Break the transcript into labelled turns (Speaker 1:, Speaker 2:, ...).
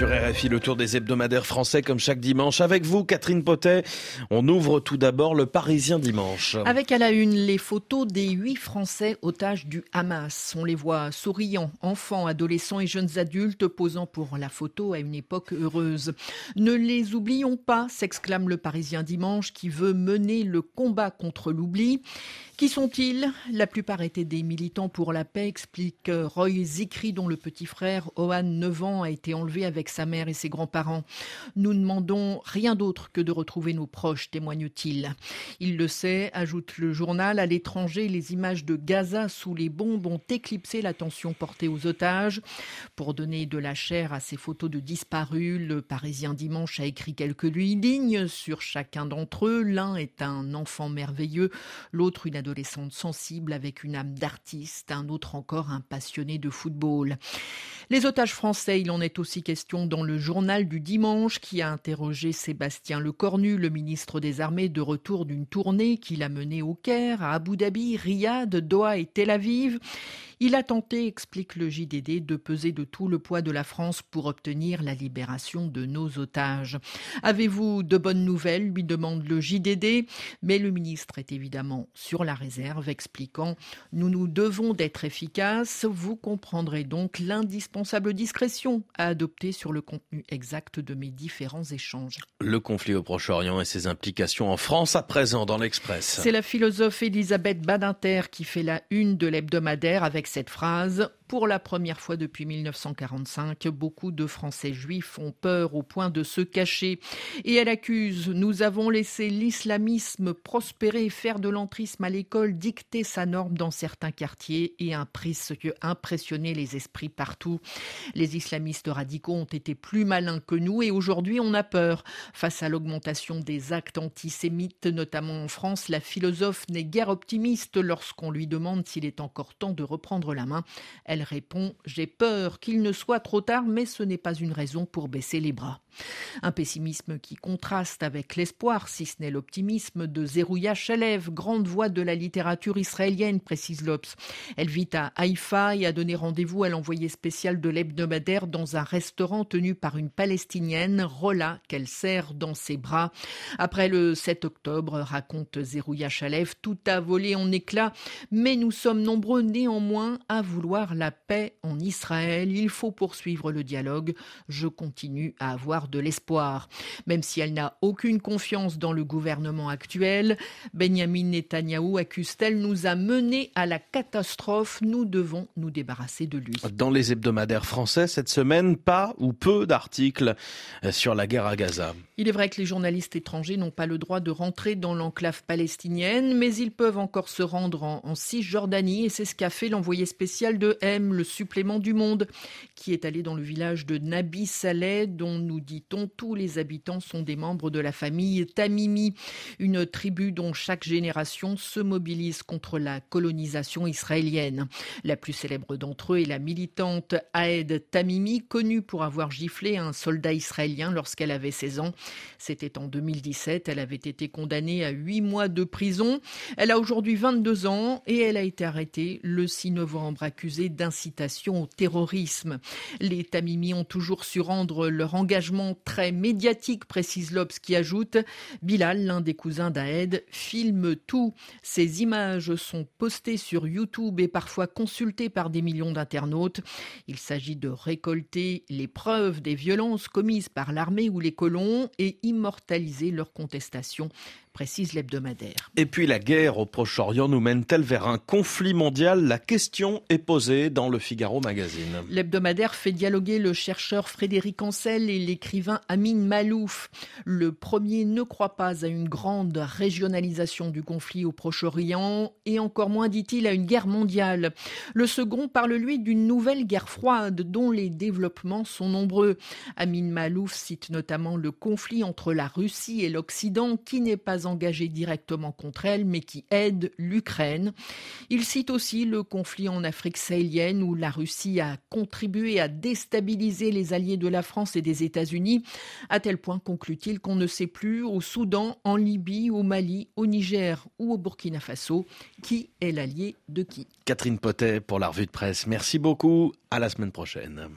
Speaker 1: sur RFI, le tour des hebdomadaires français comme chaque dimanche. Avec vous, Catherine Potet, on ouvre tout d'abord le Parisien dimanche.
Speaker 2: Avec à la une les photos des huit Français otages du Hamas. On les voit souriants, enfants, adolescents et jeunes adultes posant pour la photo à une époque heureuse. Ne les oublions pas, s'exclame le Parisien dimanche qui veut mener le combat contre l'oubli. Qui sont-ils? La plupart étaient des militants pour la paix, explique Roy Zikri, dont le petit frère, Ohan, 9 ans, a été enlevé avec sa mère et ses grands-parents. Nous ne demandons rien d'autre que de retrouver nos proches, témoigne-t-il. Il le sait, ajoute le journal, à l'étranger, les images de Gaza sous les bombes ont éclipsé l'attention portée aux otages. Pour donner de la chair à ces photos de disparus, le Parisien Dimanche a écrit quelques lignes sur chacun d'entre eux. L'un est un enfant merveilleux, l'autre une adolescente sensible avec une âme d'artiste, un autre encore un passionné de football. Les otages français, il en est aussi question dans le journal du dimanche qui a interrogé Sébastien Lecornu, le ministre des Armées, de retour d'une tournée qu'il a menée au Caire, à Abu Dhabi, Riyad, Doha et Tel Aviv. Il a tenté, explique le JDD, de peser de tout le poids de la France pour obtenir la libération de nos otages. Avez-vous de bonnes nouvelles? lui demande le JDD, mais le ministre est évidemment sur la réserve, expliquant Nous nous devons d'être efficaces. Vous comprendrez donc l'indispensable discrétion à adopter sur le contenu exact de mes différents échanges.
Speaker 1: Le conflit au Proche-Orient et ses implications en France à présent dans l'Express.
Speaker 2: C'est la philosophe Elisabeth Badinter qui fait la une de l'hebdomadaire avec cette phrase pour la première fois depuis 1945, beaucoup de Français juifs ont peur au point de se cacher. Et elle accuse Nous avons laissé l'islamisme prospérer, faire de l'entrisme à l'école, dicter sa norme dans certains quartiers et impressionner les esprits partout. Les islamistes radicaux ont été plus malins que nous et aujourd'hui on a peur. Face à l'augmentation des actes antisémites, notamment en France, la philosophe n'est guère optimiste lorsqu'on lui demande s'il est encore temps de reprendre la main. Elle répond J'ai peur qu'il ne soit trop tard, mais ce n'est pas une raison pour baisser les bras. Un pessimisme qui contraste avec l'espoir, si ce n'est l'optimisme, de Zerouya Shalev, grande voix de la littérature israélienne, précise Lopes. Elle vit à Haïfa et a donné rendez-vous à l'envoyé spécial de l'hebdomadaire dans un restaurant tenu par une palestinienne, Rola, qu'elle serre dans ses bras. Après le 7 octobre, raconte Zerouya Shalev, tout a volé en éclats, mais nous sommes nombreux néanmoins à vouloir la paix en Israël. Il faut poursuivre le dialogue. Je continue à avoir de l'espoir. Même si elle n'a aucune confiance dans le gouvernement actuel, Benjamin Netanyahou accuse-t-elle nous a mené à la catastrophe. Nous devons nous débarrasser de lui.
Speaker 1: Dans les hebdomadaires français cette semaine, pas ou peu d'articles sur la guerre à Gaza.
Speaker 2: Il est vrai que les journalistes étrangers n'ont pas le droit de rentrer dans l'enclave palestinienne, mais ils peuvent encore se rendre en, en Cisjordanie et c'est ce qu'a fait l'envoyé spécial de M, le supplément du monde, qui est allé dans le village de Nabi Saleh, dont nous dit-on tous les habitants sont des membres de la famille Tamimi, une tribu dont chaque génération se mobilise contre la colonisation israélienne. La plus célèbre d'entre eux est la militante Aed Tamimi, connue pour avoir giflé un soldat israélien lorsqu'elle avait 16 ans. C'était en 2017. Elle avait été condamnée à 8 mois de prison. Elle a aujourd'hui 22 ans et elle a été arrêtée le 6 novembre, accusée d'incitation au terrorisme. Les Tamimi ont toujours su rendre leur engagement très médiatique, précise Lobs, qui ajoute Bilal, l'un des cousins d'Aed, filme tout. Ces images sont postées sur YouTube et parfois consultées par des millions d'internautes. Il s'agit de récolter les preuves des violences commises par l'armée ou les colons et immortaliser leur contestation précise l'hebdomadaire.
Speaker 1: Et puis la guerre au Proche-Orient nous mène-t-elle vers un conflit mondial? La question est posée dans le Figaro magazine.
Speaker 2: L'hebdomadaire fait dialoguer le chercheur Frédéric Ancel et l'écrivain Amin Malouf. Le premier ne croit pas à une grande régionalisation du conflit au Proche-Orient et encore moins, dit-il, à une guerre mondiale. Le second parle, lui, d'une nouvelle guerre froide dont les développements sont nombreux. Amin Malouf cite notamment le conflit entre la Russie et l'Occident qui n'est pas engagé directement contre elle, mais qui aide l'Ukraine. Il cite aussi le conflit en Afrique sahélienne où la Russie a contribué à déstabiliser les alliés de la France et des États-Unis, à tel point, conclut-il, qu'on ne sait plus au Soudan, en Libye, au Mali, au Niger ou au Burkina Faso qui est l'allié de qui.
Speaker 1: Catherine Potet pour la revue de presse. Merci beaucoup. À la semaine prochaine.